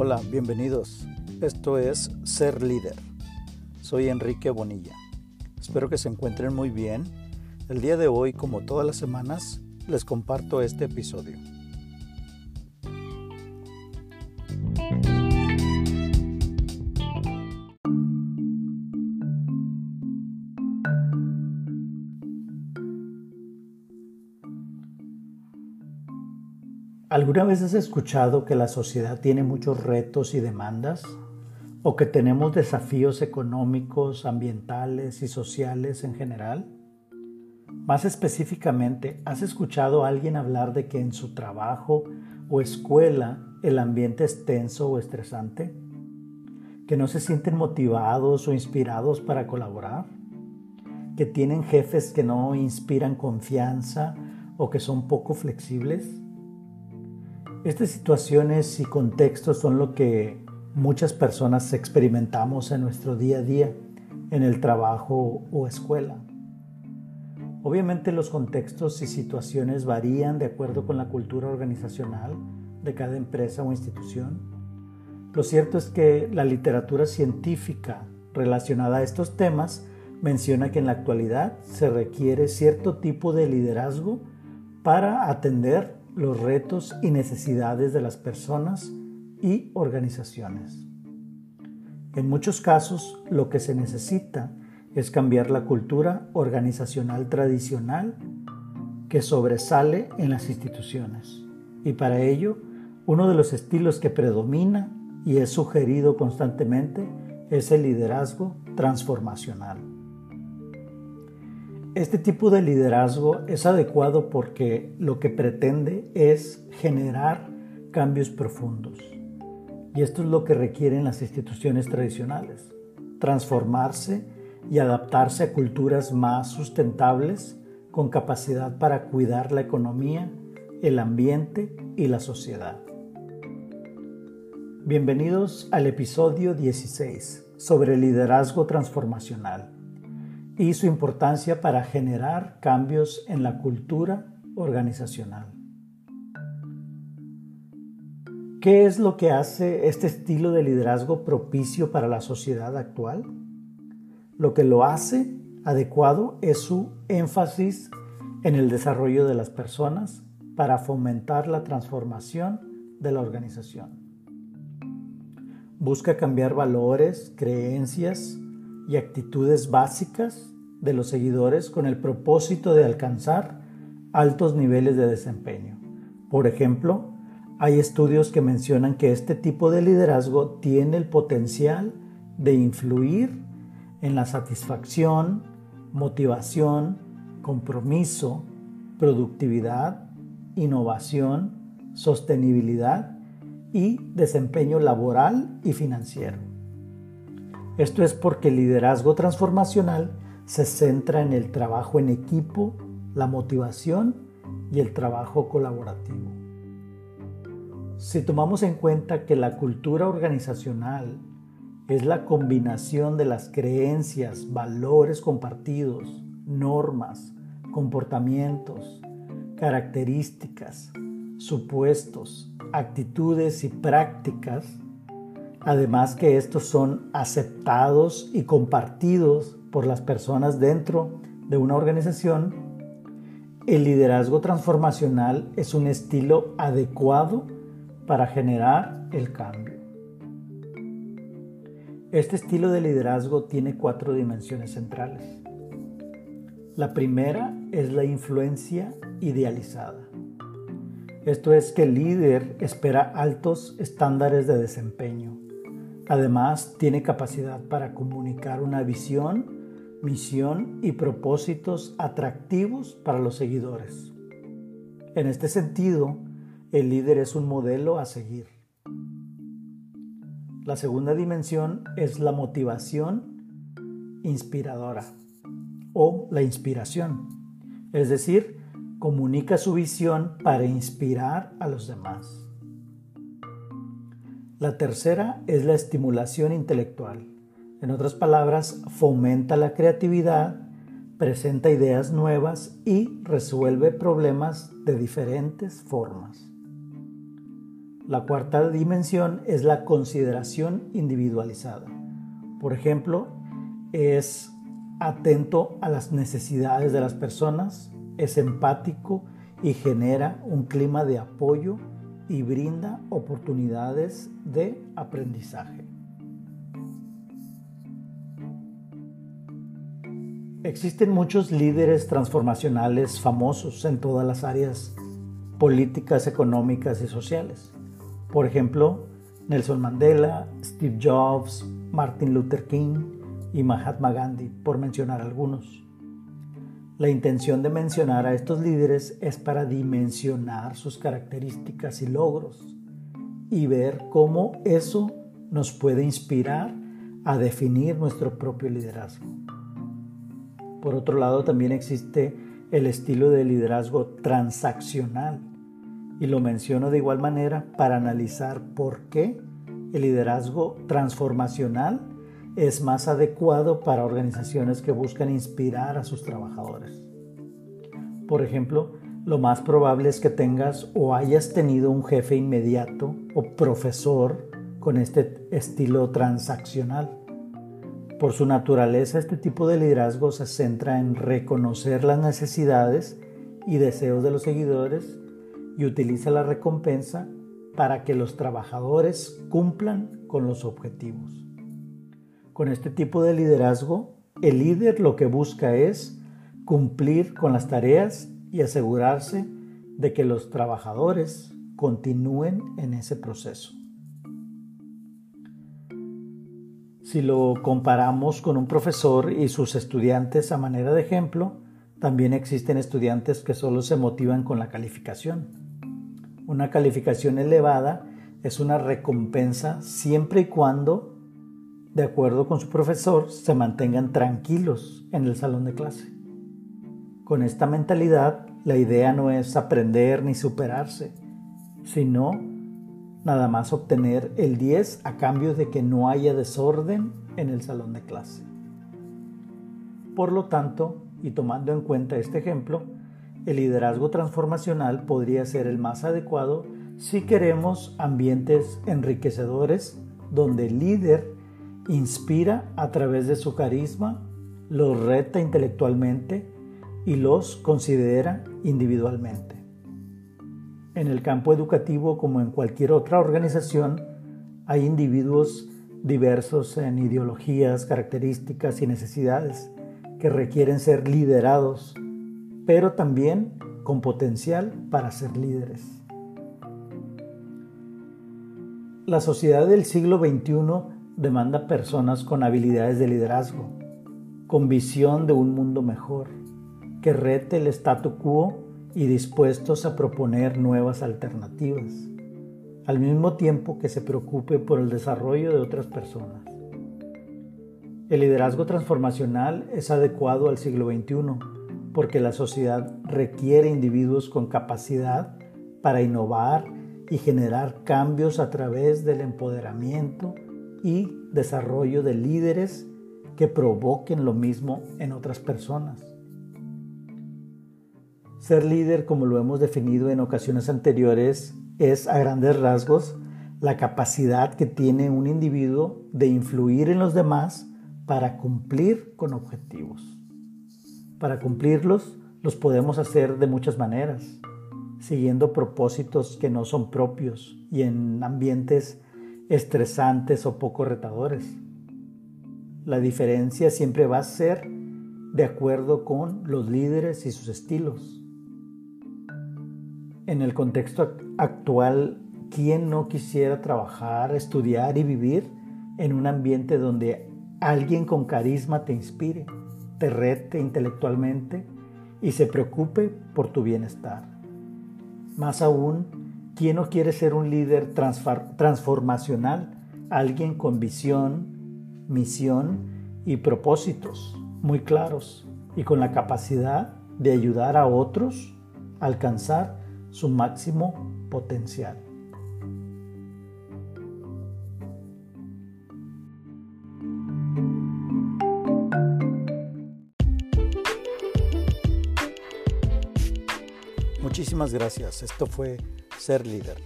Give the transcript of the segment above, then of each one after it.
Hola, bienvenidos. Esto es Ser Líder. Soy Enrique Bonilla. Espero que se encuentren muy bien. El día de hoy, como todas las semanas, les comparto este episodio. ¿Alguna vez has escuchado que la sociedad tiene muchos retos y demandas? ¿O que tenemos desafíos económicos, ambientales y sociales en general? Más específicamente, ¿has escuchado a alguien hablar de que en su trabajo o escuela el ambiente es tenso o estresante? ¿Que no se sienten motivados o inspirados para colaborar? ¿Que tienen jefes que no inspiran confianza o que son poco flexibles? Estas situaciones y contextos son lo que muchas personas experimentamos en nuestro día a día, en el trabajo o escuela. Obviamente los contextos y situaciones varían de acuerdo con la cultura organizacional de cada empresa o institución. Lo cierto es que la literatura científica relacionada a estos temas menciona que en la actualidad se requiere cierto tipo de liderazgo para atender los retos y necesidades de las personas y organizaciones. En muchos casos, lo que se necesita es cambiar la cultura organizacional tradicional que sobresale en las instituciones. Y para ello, uno de los estilos que predomina y es sugerido constantemente es el liderazgo transformacional. Este tipo de liderazgo es adecuado porque lo que pretende es generar cambios profundos. Y esto es lo que requieren las instituciones tradicionales. Transformarse y adaptarse a culturas más sustentables con capacidad para cuidar la economía, el ambiente y la sociedad. Bienvenidos al episodio 16 sobre liderazgo transformacional y su importancia para generar cambios en la cultura organizacional. ¿Qué es lo que hace este estilo de liderazgo propicio para la sociedad actual? Lo que lo hace adecuado es su énfasis en el desarrollo de las personas para fomentar la transformación de la organización. Busca cambiar valores, creencias, y actitudes básicas de los seguidores con el propósito de alcanzar altos niveles de desempeño. Por ejemplo, hay estudios que mencionan que este tipo de liderazgo tiene el potencial de influir en la satisfacción, motivación, compromiso, productividad, innovación, sostenibilidad y desempeño laboral y financiero. Esto es porque el liderazgo transformacional se centra en el trabajo en equipo, la motivación y el trabajo colaborativo. Si tomamos en cuenta que la cultura organizacional es la combinación de las creencias, valores compartidos, normas, comportamientos, características, supuestos, actitudes y prácticas, Además que estos son aceptados y compartidos por las personas dentro de una organización, el liderazgo transformacional es un estilo adecuado para generar el cambio. Este estilo de liderazgo tiene cuatro dimensiones centrales. La primera es la influencia idealizada. Esto es que el líder espera altos estándares de desempeño Además, tiene capacidad para comunicar una visión, misión y propósitos atractivos para los seguidores. En este sentido, el líder es un modelo a seguir. La segunda dimensión es la motivación inspiradora o la inspiración, es decir, comunica su visión para inspirar a los demás. La tercera es la estimulación intelectual. En otras palabras, fomenta la creatividad, presenta ideas nuevas y resuelve problemas de diferentes formas. La cuarta dimensión es la consideración individualizada. Por ejemplo, es atento a las necesidades de las personas, es empático y genera un clima de apoyo y brinda oportunidades de aprendizaje. Existen muchos líderes transformacionales famosos en todas las áreas políticas, económicas y sociales. Por ejemplo, Nelson Mandela, Steve Jobs, Martin Luther King, y Mahatma Gandhi, por mencionar algunos. La intención de mencionar a estos líderes es para dimensionar sus características y logros y ver cómo eso nos puede inspirar a definir nuestro propio liderazgo. Por otro lado, también existe el estilo de liderazgo transaccional y lo menciono de igual manera para analizar por qué el liderazgo transformacional es más adecuado para organizaciones que buscan inspirar a sus trabajadores. Por ejemplo, lo más probable es que tengas o hayas tenido un jefe inmediato o profesor con este estilo transaccional. Por su naturaleza, este tipo de liderazgo se centra en reconocer las necesidades y deseos de los seguidores y utiliza la recompensa para que los trabajadores cumplan con los objetivos. Con este tipo de liderazgo, el líder lo que busca es cumplir con las tareas y asegurarse de que los trabajadores continúen en ese proceso. Si lo comparamos con un profesor y sus estudiantes a manera de ejemplo, también existen estudiantes que solo se motivan con la calificación. Una calificación elevada es una recompensa siempre y cuando de acuerdo con su profesor, se mantengan tranquilos en el salón de clase. Con esta mentalidad, la idea no es aprender ni superarse, sino nada más obtener el 10 a cambio de que no haya desorden en el salón de clase. Por lo tanto, y tomando en cuenta este ejemplo, el liderazgo transformacional podría ser el más adecuado si queremos ambientes enriquecedores donde el líder inspira a través de su carisma, los reta intelectualmente y los considera individualmente. En el campo educativo, como en cualquier otra organización, hay individuos diversos en ideologías, características y necesidades que requieren ser liderados, pero también con potencial para ser líderes. La sociedad del siglo XXI demanda personas con habilidades de liderazgo, con visión de un mundo mejor, que rete el statu quo y dispuestos a proponer nuevas alternativas, al mismo tiempo que se preocupe por el desarrollo de otras personas. El liderazgo transformacional es adecuado al siglo XXI porque la sociedad requiere individuos con capacidad para innovar y generar cambios a través del empoderamiento y desarrollo de líderes que provoquen lo mismo en otras personas. Ser líder, como lo hemos definido en ocasiones anteriores, es a grandes rasgos la capacidad que tiene un individuo de influir en los demás para cumplir con objetivos. Para cumplirlos los podemos hacer de muchas maneras, siguiendo propósitos que no son propios y en ambientes estresantes o poco retadores. La diferencia siempre va a ser de acuerdo con los líderes y sus estilos. En el contexto actual, ¿quién no quisiera trabajar, estudiar y vivir en un ambiente donde alguien con carisma te inspire, te rete intelectualmente y se preocupe por tu bienestar? Más aún, ¿Quién no quiere ser un líder transformacional? Alguien con visión, misión y propósitos muy claros y con la capacidad de ayudar a otros a alcanzar su máximo potencial. Muchísimas gracias. Esto fue ser líder.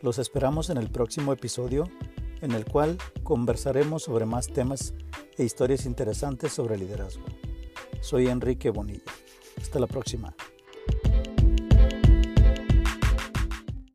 Los esperamos en el próximo episodio en el cual conversaremos sobre más temas e historias interesantes sobre liderazgo. Soy Enrique Bonilla. Hasta la próxima.